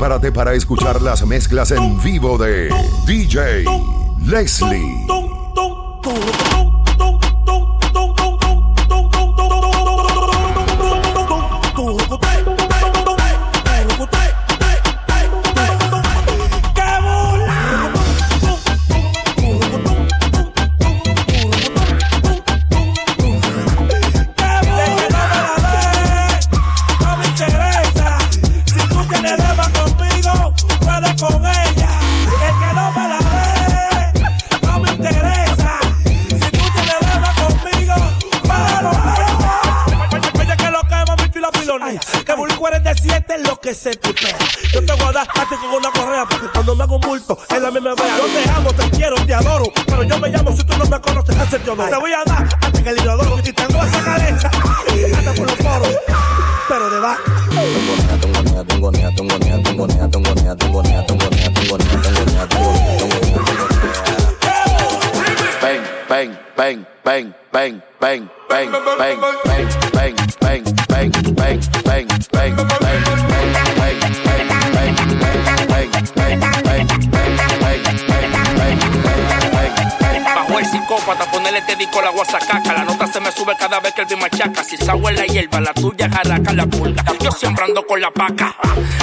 Prepárate para escuchar las mezclas en vivo de DJ Leslie. A vea. Yo te amo, te quiero, te adoro. Pero yo me llamo, si tú no me conoces, hace te Te voy a dar a ti que el inodoro y tengo esa cabeza. Hasta por los poros, pero de vaca. Tengo nea, tengo nea, tengo nea, tengo nea, tengo nea, tengo nea, tengo nea, tengo nea, tengo nea, tengo nea, tengo nea, Bang, bang, bang, bang, bang, bang, bang, bang, bang, bang, bang, bang, bang, psicópata, ponerle te dico la guasacaca. La nota se me sube cada vez que el me machaca. Si esa la hierba, la tuya jaraca la pulga. Yo siempre ando con la paca.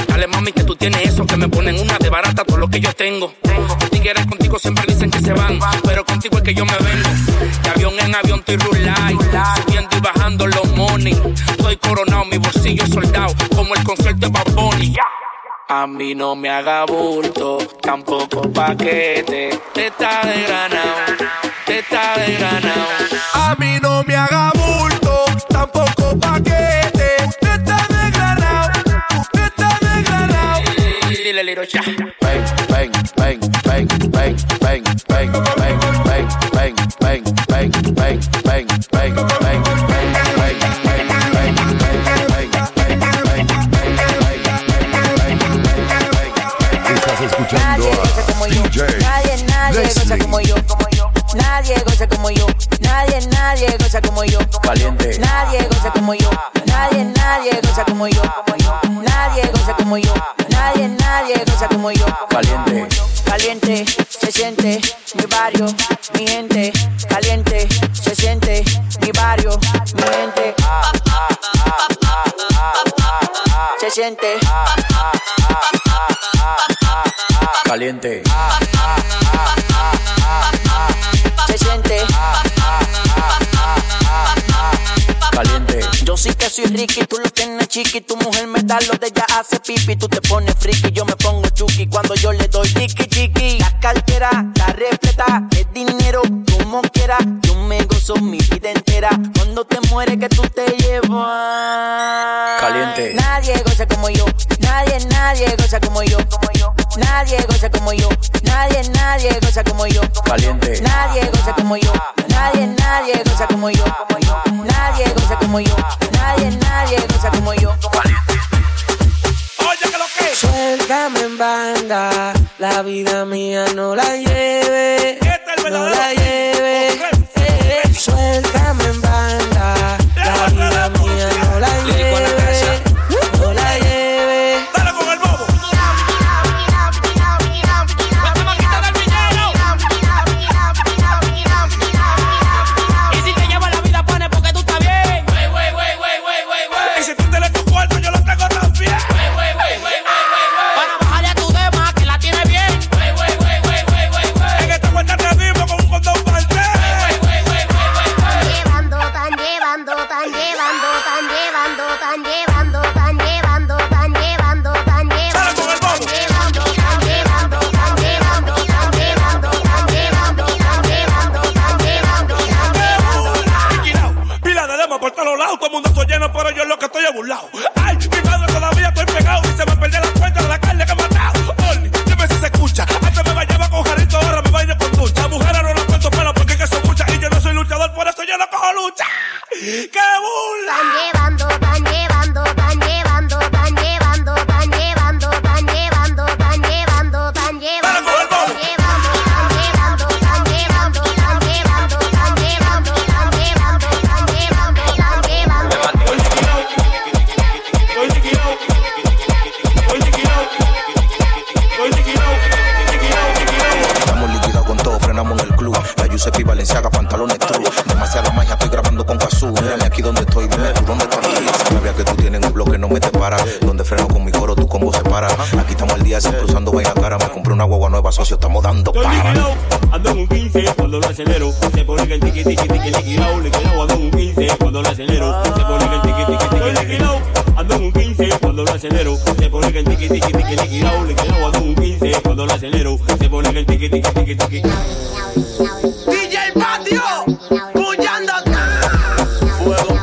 Dale mami que tú tienes eso, que me ponen una de barata todo lo que yo tengo. Tigres contigo siempre dicen que se van, pero contigo es que yo me vengo. De avión en avión estoy rulay, subiendo y bajando los money. Estoy coronado, mi bolsillo soldado, como el concierto de Bad a mí no me haga bulto, tampoco paquete. Te está de pagar goza como yo. Nadie goza como yo. Nadie, nadie goza como yo. Caliente. Caliente, se siente mi barrio, mi gente. Caliente, se siente mi barrio, mi gente. Se siente caliente. Se siente caliente. Yo sí que soy Ricky, tú lo tienes chiqui. Tu mujer me da lo de ella hace pipi. Tú te pones friki, yo me pongo chuki. Cuando yo le doy chiqui chiqui. La cartera, la repleta, el dinero, como quiera. Yo me gozo mi vida entera. Cuando te mueres que tú te llevas. Caliente. Nadie goza como yo. Nadie, nadie goza como yo. Nadie goza como yo. Nadie, nadie goza como yo. Oye, que lo que Suéltame en banda, la vida mía no la lleve, este no la lleve. 老 Aquí estamos al día siempre usando vaina cara. Me compré una guagua nueva, socio, estamos dando Estoy para. liquidado, ando en un 15 cuando lo acelero. Se pone que el tiqui tiqui tiqui liquidado, liquidado, ando en un 15 cuando lo acelero. Se pone que el tiqui tiqui tiqui liquidado, ando en un 15 cuando lo acelero. Se pone que el tiqui tiqui tiqui liquidado, liquidado, ando en un 15 cuando lo acelero. Se pone que el tiqui tiqui tiqui tiqui. DJ Patio, bullando. Fuego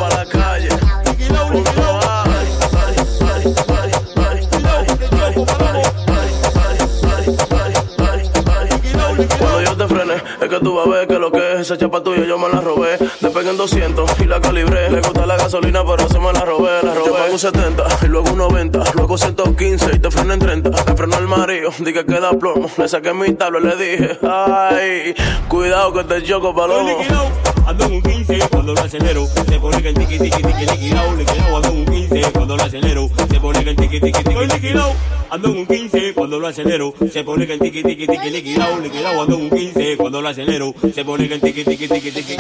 tú vas a ver que lo que es esa chapa tuya yo me la robé. Despegué en 200 y la calibré. Le gusta la gasolina, pero se me la robé, la robé. Yo pago un 70 y luego un 90, luego 115 y te frené en 30. Me frenó el marido, dije que da plomo. Le saqué mi tabla y le dije, ay, cuidado que te choco, palomo. liquidado, ando en un 15 cuando lo acelero. Se pone que el tiqui tiqui tiqui liquidado, liquidado, ando en un 15 cuando lo acelero. Se pone que el tiqui tiqui tiqui liquidado, ando en un 15 cuando lo acelero. Se pone que el tiqui tiqui tiqui liquidado, liquidado, ando en un 15 cuando lo acelero. Se pone que el tiqui tiqui tiqui tiqui.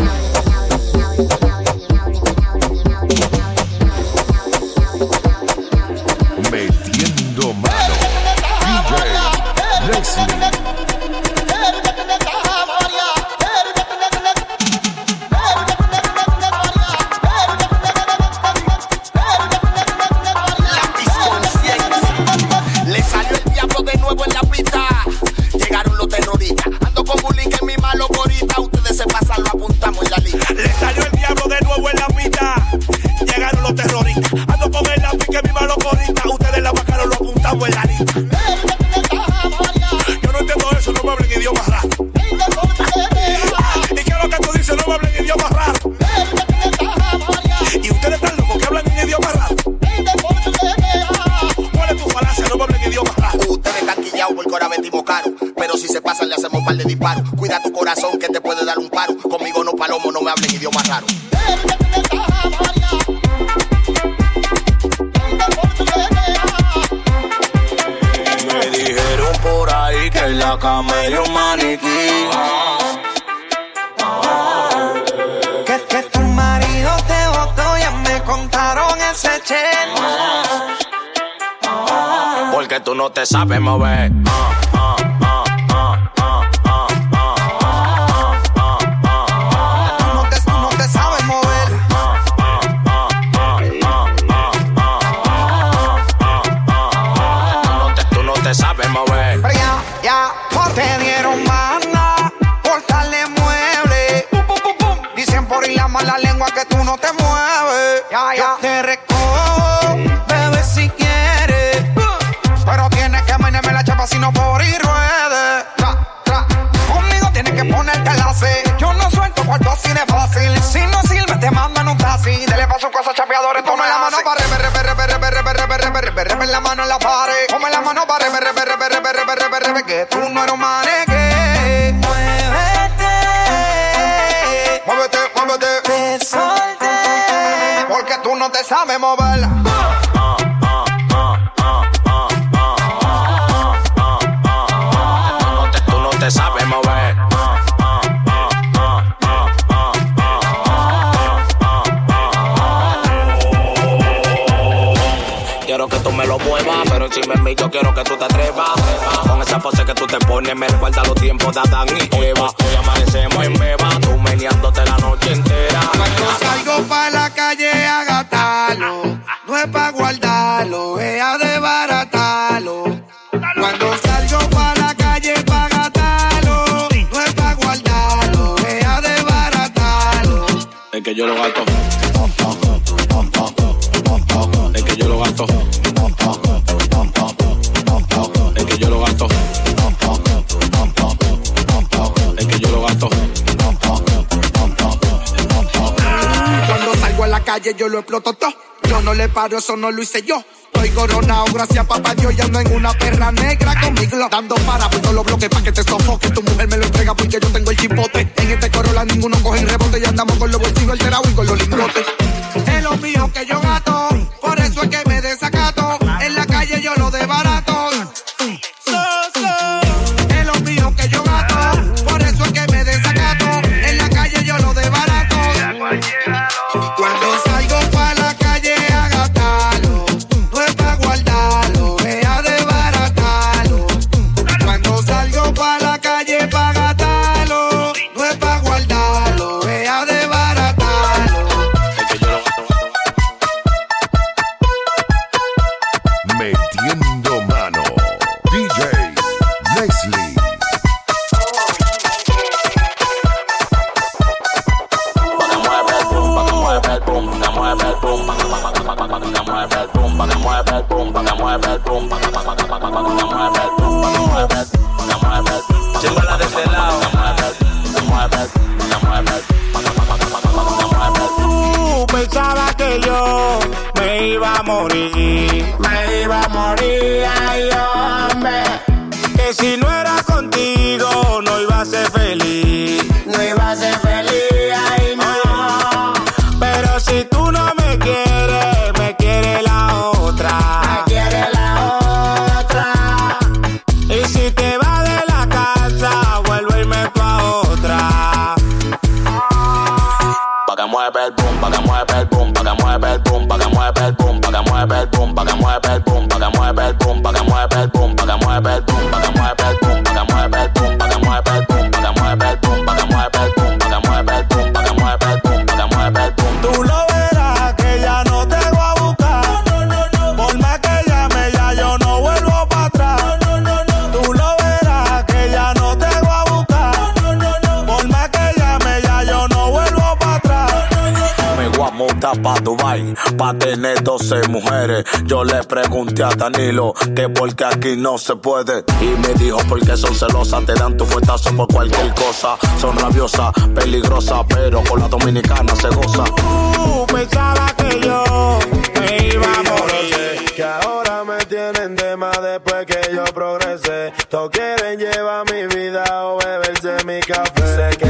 Cama hay un maniquí. Que, que tu marido te botó, ya me contaron ese chen. Porque tú no te sabes mover. Ah, ah, que tú no te mueves. Ya, ya. Yo te recojo, bebé, si quieres. Pero tienes que menerme la chapa si no por ir ruede. Tra, tra. Conmigo tienes que ponerte la C. Yo no suelto cuarto así de fácil. Si no sirve, te mandan un taxi. Dele paso cosas chapeadores. Toma la mano para rever, rever, rever, rever, rever, rever, rever, rever, rever, la mano en la pared. Toma la mano para rever, rever, rever, rever, rever, rever, rever, que tú no eres un maneque. Tú no te sabes mover. No te- Tú no te sabes mover. Quiero que tú me lo muevas, pero encima en mí yo quiero que tú te atrevas. Con esa pose que tú te pones, me recuerda los tiempos de Adán y Eva. Hoy amanecemos en beba, tú meneándote la noche entera. Cuando salgo pa' la calle a gastarlo, no es pa' guardarlo, es a desbaratarlo. Cuando salgo pa' la calle pa' gastarlo, no es pa' guardarlo, es a desbaratarlo. Es que yo lo gasto. Es que yo lo gasto. Es que yo lo gasto. Es que yo lo gasto. Cuando salgo a la calle yo lo exploto todo. No le paro, eso no lo hice yo. Estoy coronado, gracias papá Dios. Y ando en una perra negra con mi glock. Dando para por todos los bloques pa' que te sofoque. Tu mujer me lo entrega porque yo tengo el chipote. En este corola ninguno coge el rebote. Y andamos con los bolsillos alterados y con los lingotes. Es lo mío que yo gato. Pensaba que yo me iba a morir. Mueve el boom, pa' que mueve el boom, pa' que mueve el boom, pa' que mueve el boom, pa' que mueve el boom, pa' que mueve el boom, pa' que mueve el boom, pa' que mueve el boom, pa' que mueve el boom, pa' que mueve el boom, pa' que mueve pa' Dubai, pa' tener 12 mujeres. Yo le pregunté a Danilo que por qué aquí no se puede. Y me dijo porque son celosas, te dan tu fuetazo por cualquier cosa. Son rabiosas, peligrosas, pero con la dominicana se goza. Tú pensabas que yo me iba a morir. Que ahora me tienen de más después que yo progresé. Todos quieren llevar mi vida o beberse mi café.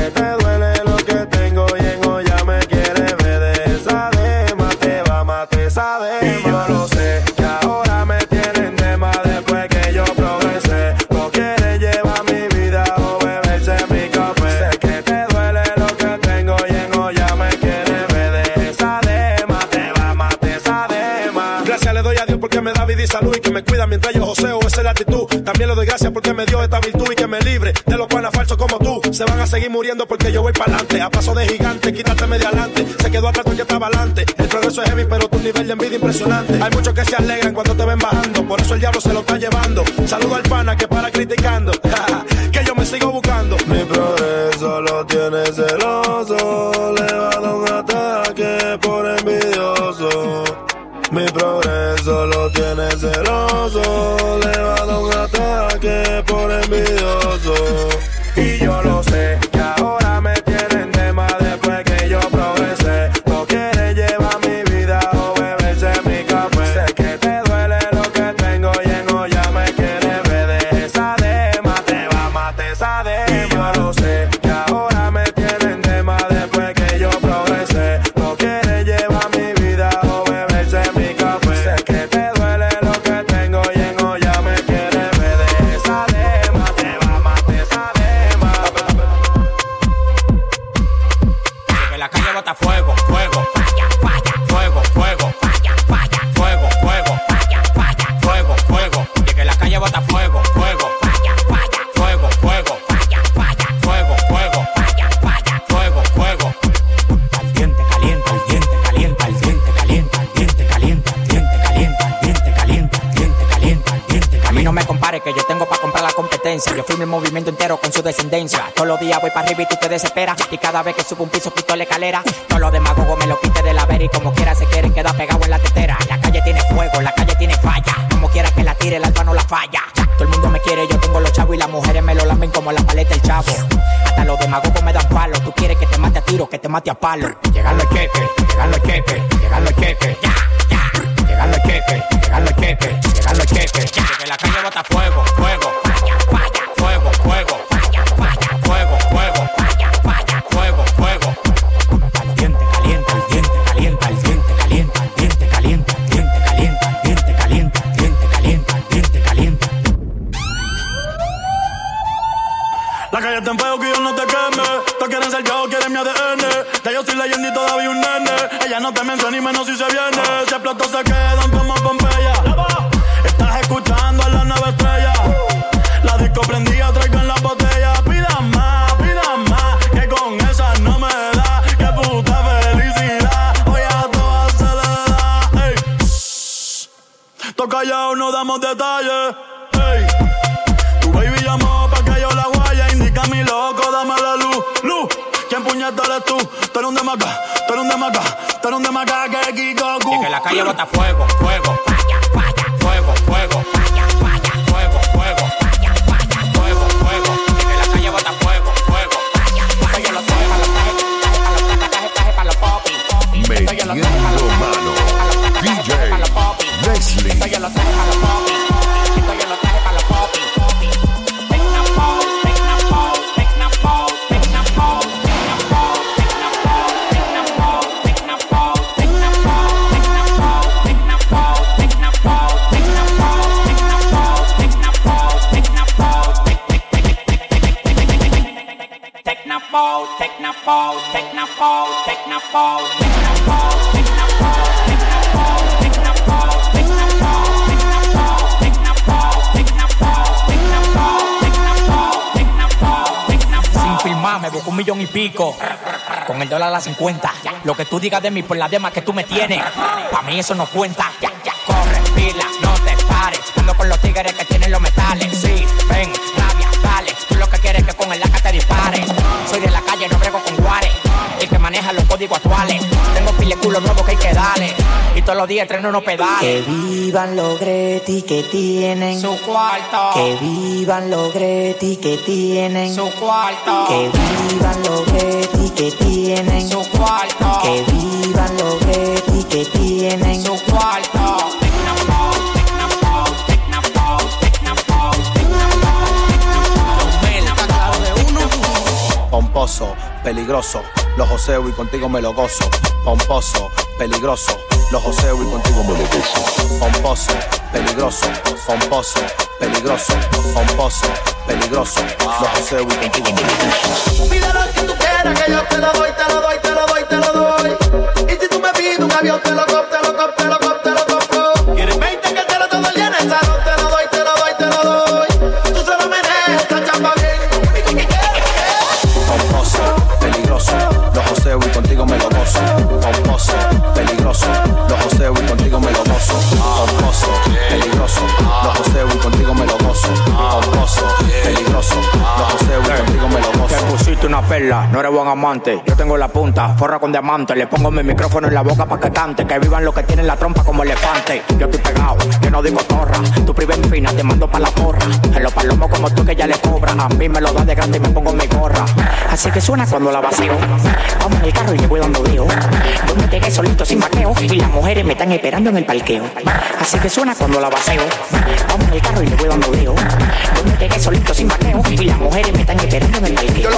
Salud y que me cuida mientras yo joseo, esa es la actitud. También le doy gracias porque me dio esta virtud y que me libre de los panas falsos como tú. Se van a seguir muriendo porque yo voy para adelante. A paso de gigante, quítateme de adelante. Se quedó atrás porque estaba adelante. El progreso es heavy, pero tu nivel de envidia impresionante. Hay muchos que se alegran cuando te ven bajando. Por eso el diablo se lo está llevando. Saludo al pana que para criticando. que yo me sigo buscando. Mi progreso lo tiene celoso, tiene celoso, Yo firmo el movimiento entero con su descendencia. Todos los días voy para arriba y tú te desesperas. Y cada vez que subo un piso quito la escalera. Todos los demagogos me lo quite de la vera y como quiera se quieren quedar pegados en la tetera. La calle tiene fuego, la calle tiene falla. Como quiera que la tire, el alfa no la falla. Todo el mundo me quiere, yo tengo los chavos y las mujeres me lo lamen como la paleta el chavo. Hasta los demagogos me dan palo. Tú quieres que te mate a tiro, que te mate a palo. Llegando el queque, llegando el queque, llegando el queque. Ya, ya. Llegando el queque, llegando el queque, llegando el queque. Ya. Que la calle bota fuego, fuego. Explotó se quedan como Pompeya. Estás escuchando a la nueva estrella. La disco prendida, traigan la botella. Pidan más, pidan más. Que con esa no me da. Que puta felicidad. Hoy a todas se le da. Ey. Toca callado, no damos detalles. Ey. Tu baby llamó pa' que yo la guaya. Indica mi loco, dame puñeta eres tú? Tú eres un demaca, tú eres un demaca, tú eres un demaca que Kikoku. Y que la calle bota fuego, fuego, falla, falla, fuego, fuego, un millón y pico. Con el dólar a las 50. Lo que tú digas de mí por la demás que tú me tienes. Pa' mí eso no cuenta. Corre, pila, no te pares. Ando con los tigres que tienen los metales. Sí, ven, rabia, dale. Tú lo que quieres es que con el laca te dispare. Soy de la calle, no brego con guares. El que maneja los códigos actuales. Tengo pile culo nuevo que hay que darle. Y todos los días treno unos Que pedales. vivan los Greti que tienen Su cuarto. Que vivan los Greti que tienen Su cuarto. Que vivan los Greti que tienen Su cuarto. Que vivan los Greti que tienen Su cuarto. Pomposo, peligroso, los joseo y contigo me lo gozo. Pomposo, peligroso, los joseo y contigo me lo gozo. Pomposo, peligroso, pomposo, peligroso, pomposo, peligroso, los joseo y contigo me lo gozo. Pide lo que tú quieras, que yo te lo doy, te lo doy, te lo doy, te lo doy. Y si tú me pides un avión, te lo compro, te lo lo compro, te lo no eres buen amante. Yo tengo la punta, forra con diamante. Le pongo mi micrófono en la boca pa' que cante. Que vivan los que tienen la trompa como elefante. Yo estoy pegado, yo no digo torra. Tu priva en fina, te mando pa' la porra. En los palomos como tú que ya le cobra. A mí me lo dan de grande y me pongo mi gorra. Así que suena cuando la vacío. Vamos en el carro y le voy dando veo. Yo me pegué solito sin vaqueo. Y las mujeres me están esperando en el parqueo. Así que suena cuando la vacío. Vamos en el carro y le voy dando veo. Yo me pegué solito sin vaqueo. Y las mujeres me están esperando en el parqueo.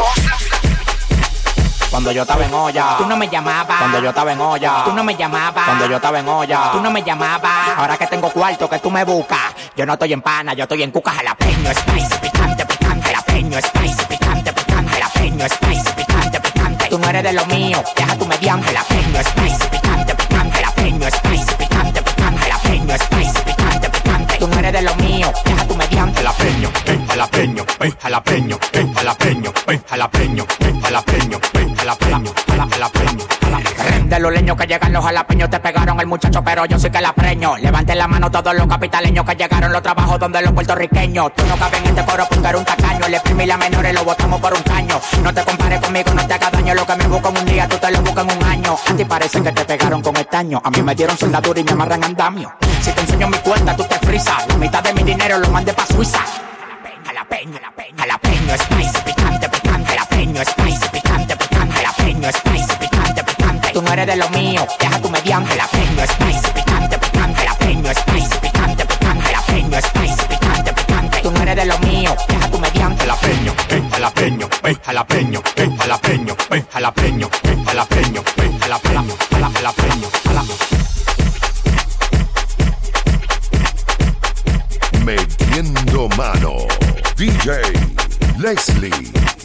Cuando yo estaba en olla, tú no me llamabas. Cuando yo estaba en olla, tú no me llamabas. Cuando yo estaba en olla, tú no me llamabas. Ahora que tengo cuarto que tú me buscas, yo no estoy en pana, yo estoy en cuca jalapeño, spicy, picante, picante, jalapeño, spicy, picante, picante, jalapeño, spicy, picante, picante. Tú no eres de lo mío, deja tu mediante, jalapeño, spicy, picante, picante, jalapeño, spicy, picante, picante, jalapeño, spicy, picante, picante. Tú no eres de lo mío, deja jalapeño, ven, jalapeño, jalapeño, jalapeño, jalapeño, jalapeño, jala- jalapeño, jalapeño. De los leños que llegan los jalapeños te pegaron el muchacho, pero yo sí que la preño. Levanten la mano todos los capitaleños que llegaron los trabajos donde los puertorriqueños. Tú no cabes en este coro porque eres un tacaño. Le exprimí la menores lo botamos por un caño. No te compares conmigo, no te hagas daño. Lo que me busco en un día, tú te lo buscas en un año. A ti parece que te pegaron con estaño. A mí me dieron soldadura y me amarran andamio. Si te enseño mi cuenta, tú te frisas. La mitad de mi dinero lo mandé pa' Suiza. Jalapeño, jalapeño, jalapeño, spicy, picante, picante, jalapeño, spicy, picante, picante, jalapeño, spicy, picante, picante. Tú no eres de lo mío, deja tu mediante, jalapeño, spicy, picante, picante, jalapeño, spicy, picante, picante, jalapeño, spicy, picante, picante. Tú no eres de lo mío, deja tu mediante, jalapeño, ven, jalapeño, ven, jalapeño, ven, jalapeño, ven, jalapeño, ven, jalapeño, ven, jalapeño, jala- jalapeño, jala- Metiendo mano. Leslie.